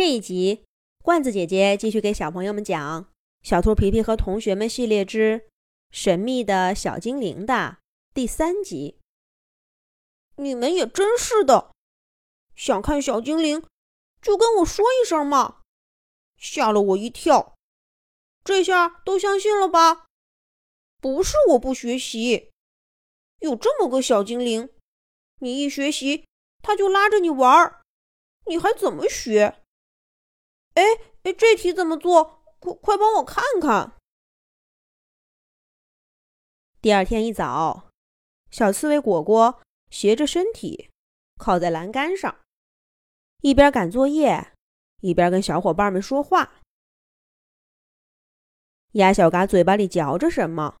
这一集，罐子姐姐继续给小朋友们讲《小兔皮皮和同学们系列之神秘的小精灵》的第三集。你们也真是的，想看小精灵就跟我说一声嘛，吓了我一跳。这下都相信了吧？不是我不学习，有这么个小精灵，你一学习他就拉着你玩儿，你还怎么学？哎哎，这题怎么做？快快帮我看看！第二天一早，小刺猬果果斜着身体靠在栏杆上，一边赶作业，一边跟小伙伴们说话。鸭小嘎嘴巴里嚼着什么，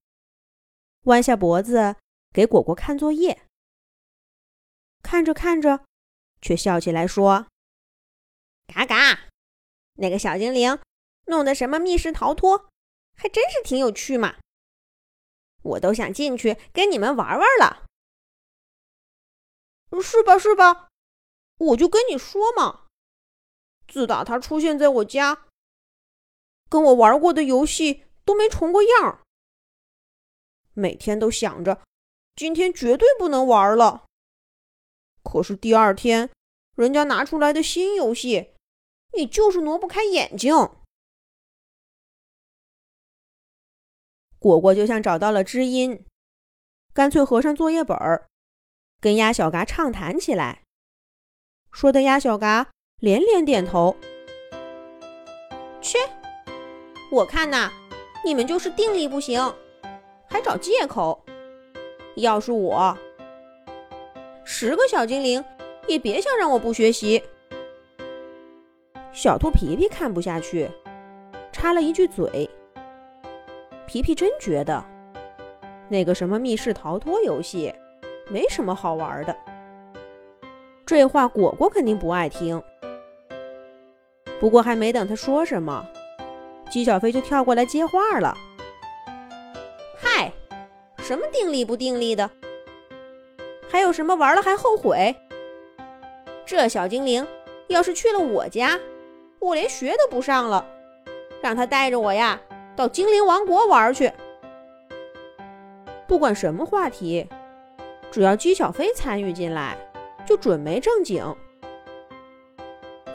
弯下脖子给果果看作业。看着看着，却笑起来说：“嘎嘎。”那个小精灵弄的什么密室逃脱，还真是挺有趣嘛！我都想进去跟你们玩玩了，是吧？是吧？我就跟你说嘛，自打他出现在我家，跟我玩过的游戏都没重过样每天都想着今天绝对不能玩了，可是第二天人家拿出来的新游戏。你就是挪不开眼睛。果果就像找到了知音，干脆合上作业本儿，跟鸭小嘎畅谈起来，说的鸭小嘎连连点头。切，我看呐，你们就是定力不行，还找借口。要是我，十个小精灵也别想让我不学习。小兔皮皮看不下去，插了一句嘴。皮皮真觉得那个什么密室逃脱游戏没什么好玩的。这话果果肯定不爱听。不过还没等他说什么，姬小飞就跳过来接话了：“嗨，什么定力不定力的？还有什么玩了还后悔？这小精灵要是去了我家……”我连学都不上了，让他带着我呀到精灵王国玩去。不管什么话题，只要姬小飞参与进来，就准没正经。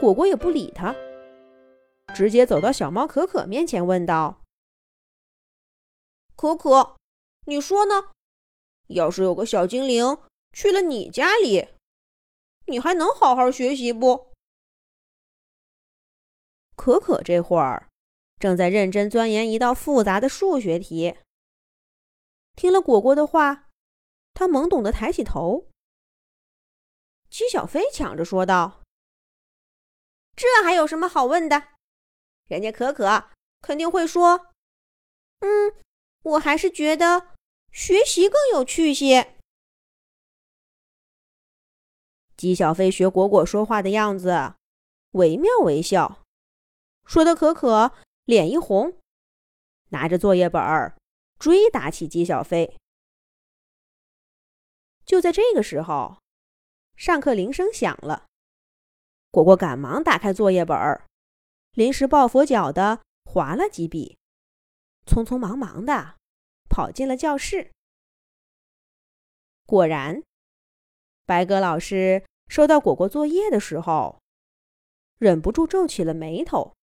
果果也不理他，直接走到小猫可可面前问道：“可可，你说呢？要是有个小精灵去了你家里，你还能好好学习不？”可可这会儿正在认真钻研一道复杂的数学题。听了果果的话，他懵懂的抬起头。姬小飞抢着说道：“这还有什么好问的？人家可可肯定会说，嗯，我还是觉得学习更有趣些。”姬小飞学果果说话的样子，惟妙惟肖。说的可可脸一红，拿着作业本儿追打起姬小飞。就在这个时候，上课铃声响了，果果赶忙打开作业本儿，临时抱佛脚的划了几笔，匆匆忙忙的跑进了教室。果然，白鸽老师收到果果作业的时候，忍不住皱起了眉头。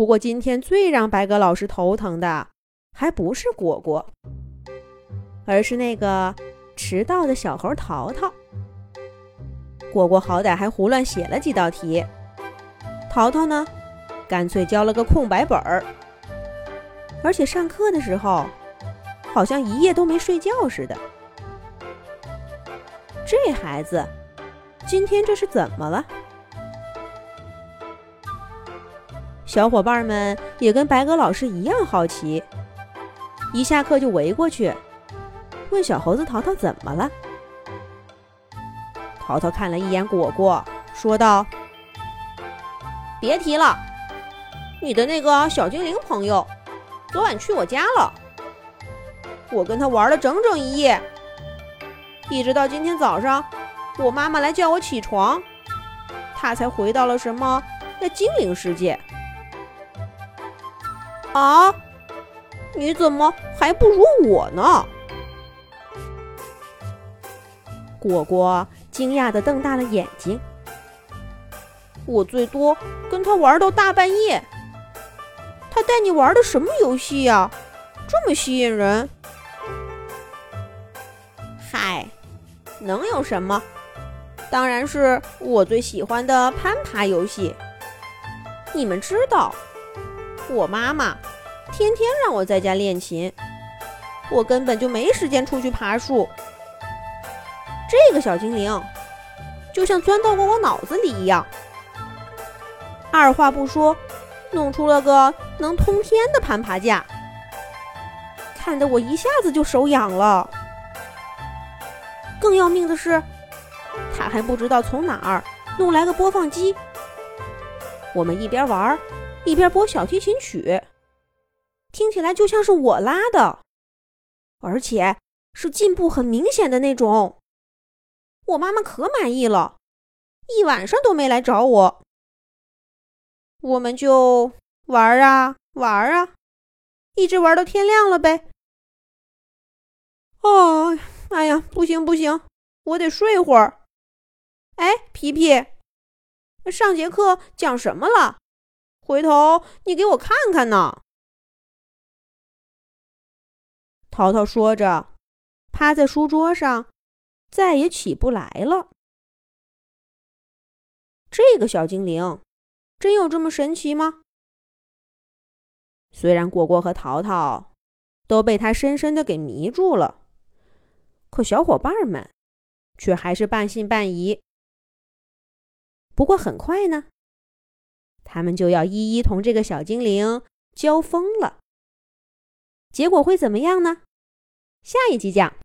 不过，今天最让白鸽老师头疼的，还不是果果，而是那个迟到的小猴淘淘。果果好歹还胡乱写了几道题，淘淘呢，干脆交了个空白本儿，而且上课的时候，好像一夜都没睡觉似的。这孩子，今天这是怎么了？小伙伴们也跟白鸽老师一样好奇，一下课就围过去问小猴子淘淘怎么了。淘淘看了一眼果果，说道：“别提了，你的那个小精灵朋友昨晚去我家了，我跟他玩了整整一夜，一直到今天早上，我妈妈来叫我起床，他才回到了什么那精灵世界。啊，你怎么还不如我呢？果果惊讶的瞪大了眼睛。我最多跟他玩到大半夜。他带你玩的什么游戏呀？这么吸引人？嗨，能有什么？当然是我最喜欢的攀爬游戏。你们知道，我妈妈天天让我在家练琴，我根本就没时间出去爬树。这个小精灵就像钻到过我脑子里一样，二话不说，弄出了个能通天的攀爬架，看得我一下子就手痒了。更要命的是，他还不知道从哪儿弄来个播放机。我们一边玩儿一边播小提琴曲，听起来就像是我拉的，而且是进步很明显的那种。我妈妈可满意了，一晚上都没来找我。我们就玩啊玩啊，一直玩到天亮了呗。哦。哎呀，不行不行，我得睡会儿。哎，皮皮，上节课讲什么了？回头你给我看看呢。淘淘说着，趴在书桌上，再也起不来了。这个小精灵，真有这么神奇吗？虽然果果和淘淘都被他深深的给迷住了。可小伙伴们却还是半信半疑。不过很快呢，他们就要一一同这个小精灵交锋了。结果会怎么样呢？下一集讲。